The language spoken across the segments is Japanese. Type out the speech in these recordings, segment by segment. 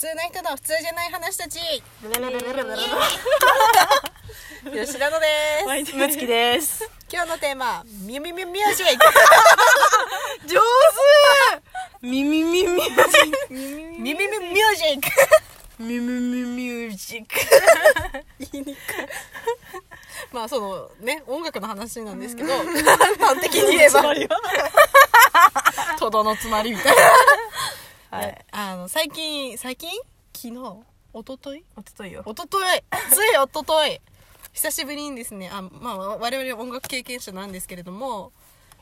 通な人の普通じゃない話たち。吉田のです。むつきです。今日のテーマミュミュミュミュージッ上手。ミミミミュミュミュミュミュージック。クミミミミュージック。言いにくい。まあそのね音楽の話なんですけど 端的に言えば。とど のつまりみたいなはい。あの最近最近？昨日？一昨日？おとといよ。一昨日。つい一昨日。久しぶりにですね。あ、まあ、我々音楽経験者なんですけれども。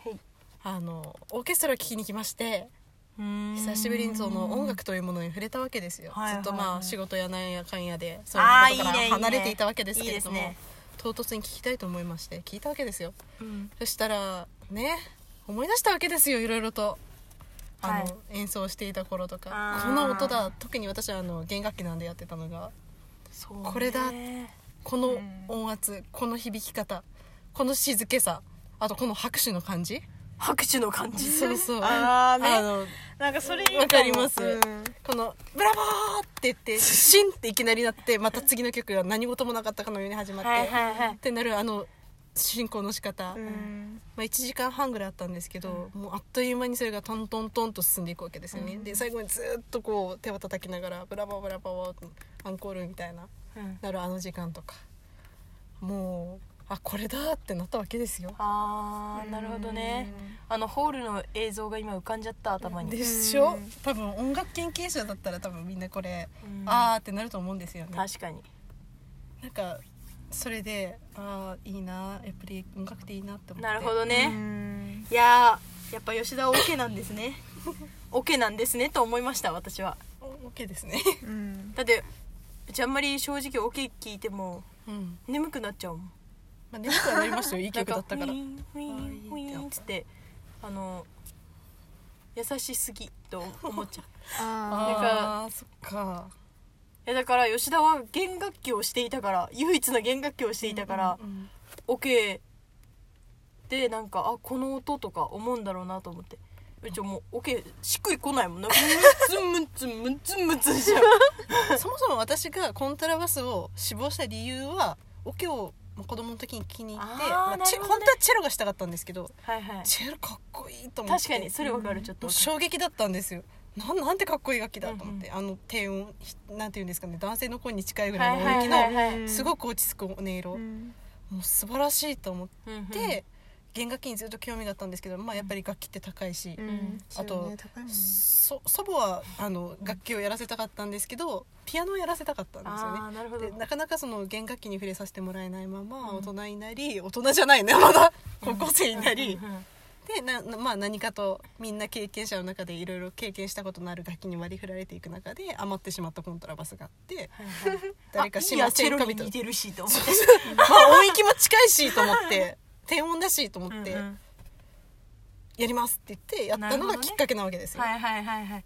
はい。あのオーケストラを聴きに来まして。久久しぶりにその音楽というものに触れたわけですよ、はいはいはい。ずっとまあ仕事やなんやかんやでそういうことから離れていたわけですけれども。唐突に聞きたいと思いまして聞いたわけですよ。うん。そしたらね思い出したわけですよいろいろとあの、はい演奏していた頃とあかー。この音だ特に私はあの弦楽器なんでやってたのが。これだ。この音圧この響き方この静けさあとこの拍手の感じ。拍手の感じ？そうそう。あーね。あのなんかそれわかります？うん。この「ブラボー!」って言って シンっていきなりなってまた次の曲が何事もなかったかのように始まって、はいはいはい。ってなるあの進行の仕方、うん。まあ、1時間半ぐらいあったんですけど、もうあっという間にそれがトントントンと進んでいくわけですよね、うん。で最後にずっとこう手を叩きながら「ブラボーブラボー」アンコールみたいなうん。なるあの時間とか。もうあこれだってなったわけですよ。あーなるほどね。あのホールの映像が今浮かんじゃった頭に。でしょ？多分音楽研究者だったら多分みんなこれ、うん。あーってなると思うんですよね。確かに。なんかそれでああいいなやっぱり音楽っていいなって思って。なるほどね。ねいやーやっぱ吉田はオケなんですね。オケなんですねと思いました私は。オケですね。だってうちあんまり正直オケ聞いてもうん。眠くなっちゃうもん。まあ眠くはなりましたよ。いい曲だったから。ウィンウィンウィンっつってあの優しすぎと思っちゃう。ああそっか。いやだから吉田は弦楽器をしていたから唯一の弦楽器をしていたから、オケでなんかあこの音とか思うんだろうなと思って。うちもうオケしっくりこないもん。なムツムツムツムツしちゃう。そもそも私がコントラバスを志望した理由はオケをまあ子供の時に気に入ってあーまあチなるほどね。本当はチェロがしたかったんですけどはいはい。チェロかっこいいと思って。確かにそれわかるちょっともう衝撃だったんですよなんなんてかっこいい楽器だと思って、あの低音ひなんていうんですかね男性の声に近いぐらいの音域のすごく落ち着く音色、もう素晴らしいと思っうんうん。て、弦楽器にずっと興味があったんですけど、まあ、やっぱり楽器って高いし、ん。あと、そ祖母はあの楽器をやらせたかったんですけどピアノをやらせたかったんですよね。なでなかなかその弦楽器に触れさせてもらえないまま大人になり、大人じゃないねまだ。高校生になり、うんうんでななまあ、何かとみんな経験者の中でいろいろ経験したことのある楽器に割り振られていく中で余ってしまったコントラバスがあってはいはい。誰かしまあいいやチェせんかみたいなロに似てるしと思って。まあ音域も近いしと思って低音だしと思ってうんうん。やりますって言ってやったのがきっかけなわけですよ、はいはいはいはい。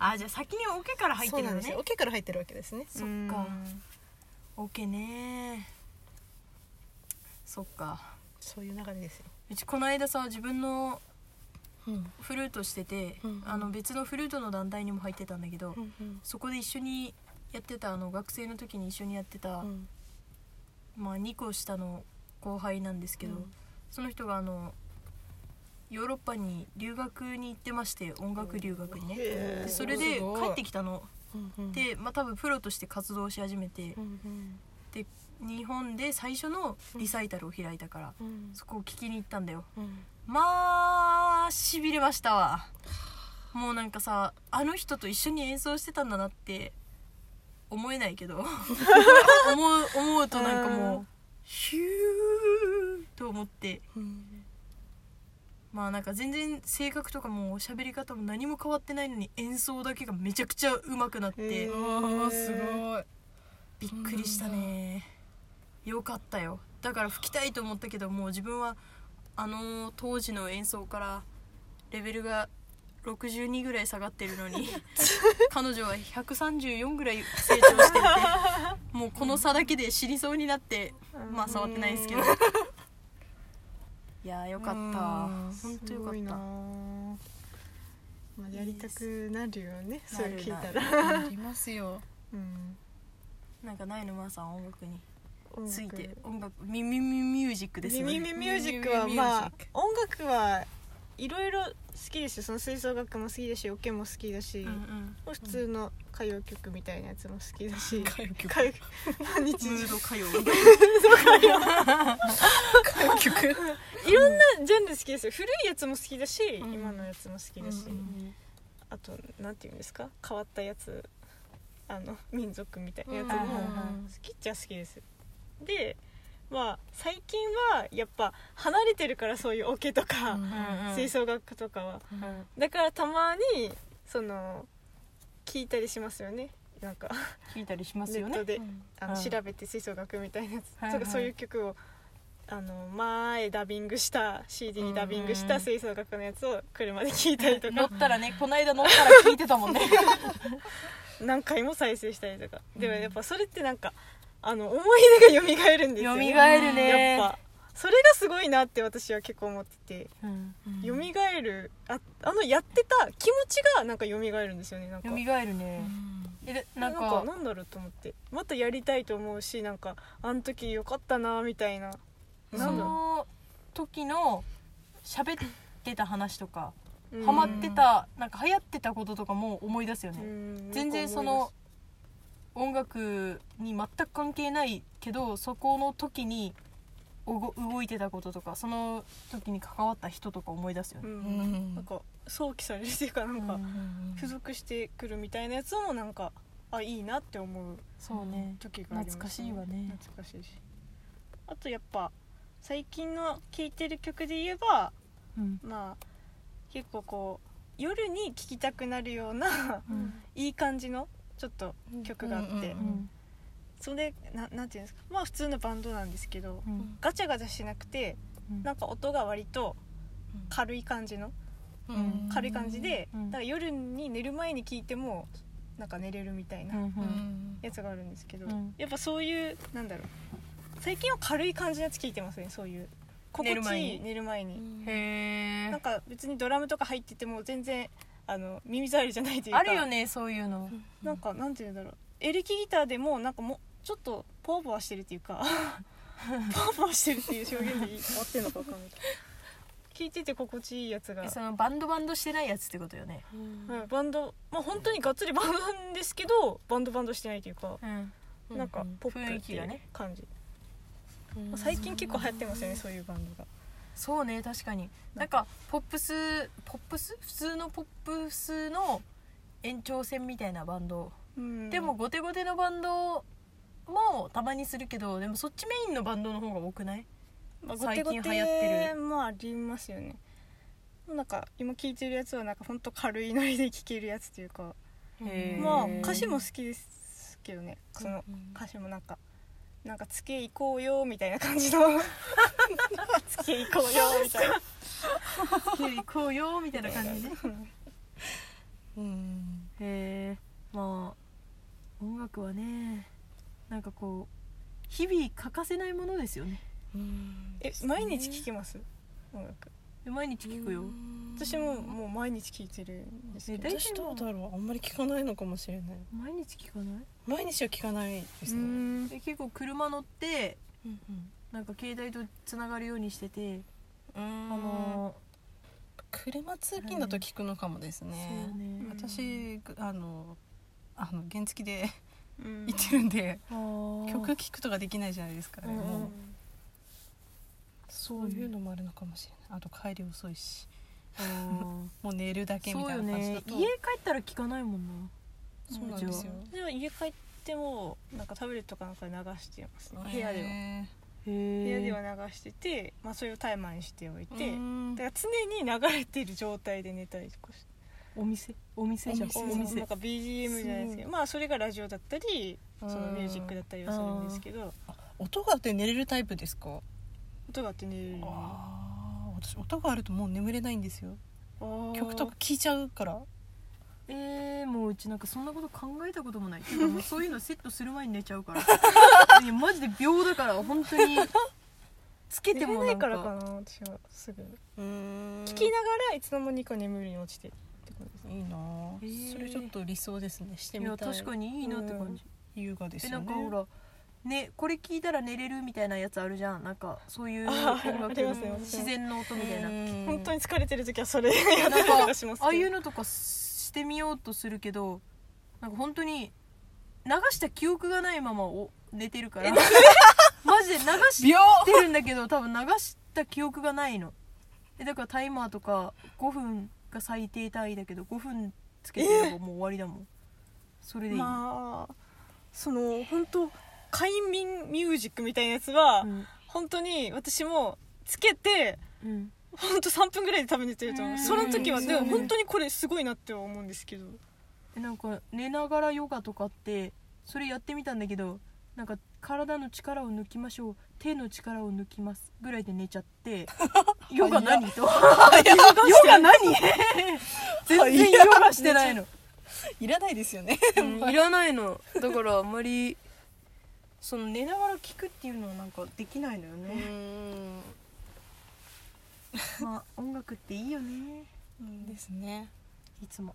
あじゃあ先にオケから入ってるのねそうなんですよ。オケから入ってるわけですね。そっか。オケねそっか。そういう流れですよ、うちこの間さ自分のうん。フルートしてて、うん。あの別のフルートの団体にも入ってたんだけど、うんうん。そこで一緒にやってたあの学生の時に一緒にやってた、うん。まあ、2個下の後輩なんですけど、うん。その人があのヨーロッパに留学に行ってまして音楽留学にね。へー。でそれで帰ってきたの。うんうん。で、まあ、多分プロとして活動し始めて。うんうん。で日本で最初のリサイタルを開いたからうん。そこを聞きに行ったんだよ。うん。まあしびれましたわ。もうなんかさあの人と一緒に演奏してたんだなって思えないけど 思う思うとなんかもうヒューと思って。うん。まあなんか全然性格とかも喋り方も何も変わってないのに演奏だけがめちゃくちゃ上手くなって。うへーわーすごい。びっくりしたねよかったよ。だから吹きたいと思ったけどもう自分はあの当時の演奏からレベルが62ぐらい下がってるのに 彼女は134ぐらい成長していてもうこの差だけで死にそうになってまあ触ってないですけど。いやーよかった。うん。本当よかった。まあ、やりたくなるよねそれ聞いたなら。ありますよ。うん。なんかないの？まーさん音楽について音楽。ミミミミュージックですよね。耳ミュージックはまあク音楽はいろいろ好きですよ。その吹奏楽も好きだしオケも好きだし、うんうん。普通の歌謡曲みたいなやつも好きだし。歌謡曲。歌謡歌謡。曲。いろんなジャンル好きですよ。古いやつも好きだし、うん。今のやつも好きだし、うんうんあとなんていうんですか？変わったやつ。あの民族みたいなやつもうん。好きっちゃ好きですでまあ最近はやっぱ離れてるからそういうオケとか、吹奏楽とかは。うん。だからたまにその聞いたりしますよね。なんか。聞いたりしますよね。ネットで、あのうん。調べて吹奏楽みたいなやつ、とかそういう曲をあの前ダビングした CD にダビングした吹奏楽のやつを車で聴いたりとか。乗ったらねこの間乗ったら聞いてたもんね。何回も再生したりとか。でもやっぱそれってなんかあの思い出が蘇るんですよね。蘇るね。やっぱ。それがすごいなって私は結構思ってて。うん蘇る。ああのやってた気持ちがなんか蘇るんですよねなんか。蘇るね。えでななんんかかなんだろうと思って。またやりたいと思うしなんかあの時よかったなみたいな。その時の喋ってた話とかうハマってたなんか流行ってたこととかも思い出すようねん全然その音楽に全く関係ないけどそこの時におご動いてたこととかその時に関わった人とか思い出すようね、ん。なんか想起されるっていうかなんかうん。付属してくるみたいなやつもなんかあいいなって思うそうね。時があります、懐かしいわね。懐かしいし。あとやっぱ最近の聴いてる曲で言えばうん。まあ結構こう夜に聴きたくなるようなうん。いい感じのちょっと曲があって、それななんていうんですか。まあ普通のバンドなんですけどうん。ガチャガチャしなくてうん。なんか音が割と軽い感じのうん。軽い感じで、うん。だから夜に寝る前に聴いてもなんか寝れるみたいなやつがあるんですけど、うん。やっぱそういうなんだろう。最近は軽い感じのやつ聴いてますねそういう。心地いい寝る前に。寝る前に、へえなんか別にドラムとか入ってても全然あの耳障りじゃないというか。あるよねそういうの。なんかなんていうんだろう。エレキギターでもなんかもうちょっとポワポワしてるっていうか。ポワポワしてるっていう表現で合ってんのか分かんない。聞いてて心地いいやつが。えそのバンドバンドしてないやつってことよね。はい、バンドまあ本当にがっつりバンドなんですけどバンドバンドしてないというか、うん。なんかポップっていう感じ、まあ最近結構流行ってますよねそういうバンドがそうね確かに。なんか。ポップスポップス？普通のポップスの延長線みたいなバンド、うん。でもゴテゴテのバンドもたまにするけどでもそっちメインのバンドの方が多くない？まあ、最近流行ってテもありますよね。なんか今聴いてるやつはなんか本当軽いノリで聴けるやつというか。まあ歌詞も好きですけどね。その歌詞もなんかなんかつけ行こうよみたいな感じの。つけ行こうよみたいな。行こうよみたいな感じね。うん。へえ。まあ音楽はねなんかこう日々欠かせないものですよね。え毎日聴けます？音楽。で毎日聞くよ。私ももう毎日聴いてるんですけど。私どうだろう？あんまり聞かないのかもしれない。毎日聞かない？毎日は聞かないですうねん。で結構車乗ってうんなんか携帯とつながるようにしてて、うん。あの車通勤だと聞くのかもですね。そうね。私あのあの原付でうん。行ってるんで曲曲聴くとかできないじゃないですかねうんうん。もうそういうのもあるのかもしれない。あと帰り遅いし。もう寝るだけみたいな感じだと。ね家帰ったら聞かないもんな。そうなんですよ。でも家帰ってもなんかタブレットかなんかで流してますね。部屋では。へ部部屋では流してて、まあ、それをタイマーにしておいーて。うん。だから常に流れている状態で寝たりとかしてお店お店じゃん。お店。なんか BGM じゃないですけど。まあそれがラジオだったりそのうんミュージックだったりはするんですけど。音があって寝れるタイプですか？音があって寝れるああ私音があるともう眠れないんですよ。曲とか聴いちゃうから。えー、もううちなんかそんなこと考えたこともない。ていうかもうそういうのセットする前に寝ちゃうから。いやマジで秒だから本当に。つけ寝てもなんかれないからかな私はすぐ。うん。聞きながらいつの間にか眠りに落ちてってこいいなあ、へーそれちょっと理想ですね。していやみたい。確かにいいなって感じ、優雅ですえよね。なんかほらねこれ聞いたら寝れるみたいなやつあるじゃん。なんかそういう自然の音みたいな。うん。本当に疲れてる時はそれやったりとかしますああいうのとかしてみようとするけどなんか本当に流した記憶がないままお寝てるから。マジで流し秒てるんだけど多分流した記憶がないの。えだからタイマーとか5分が最低単位だけど5分つけてればもう終わりだもん。それでいい、まあその本当快眠ミュージックみたいなやつは、うん。本当に私もつけてうん。本当3分ぐらいで多分寝てると思う。うん。その時はうん。でも本当にこれすごいなって思うんですけど。えなんか寝ながらヨガとかってそれやってみたんだけどなんか体の力を抜きましょう手の力を抜きますぐらいで寝ちゃって ヨガ何？と ヨガ何？全然ヨガしてないの、いらないですよね。うんいらないの。だからあんまりその寝ながら聞くっていうのはなんかできないのようね、ん。まあ音楽っていいよね。ですね。いつも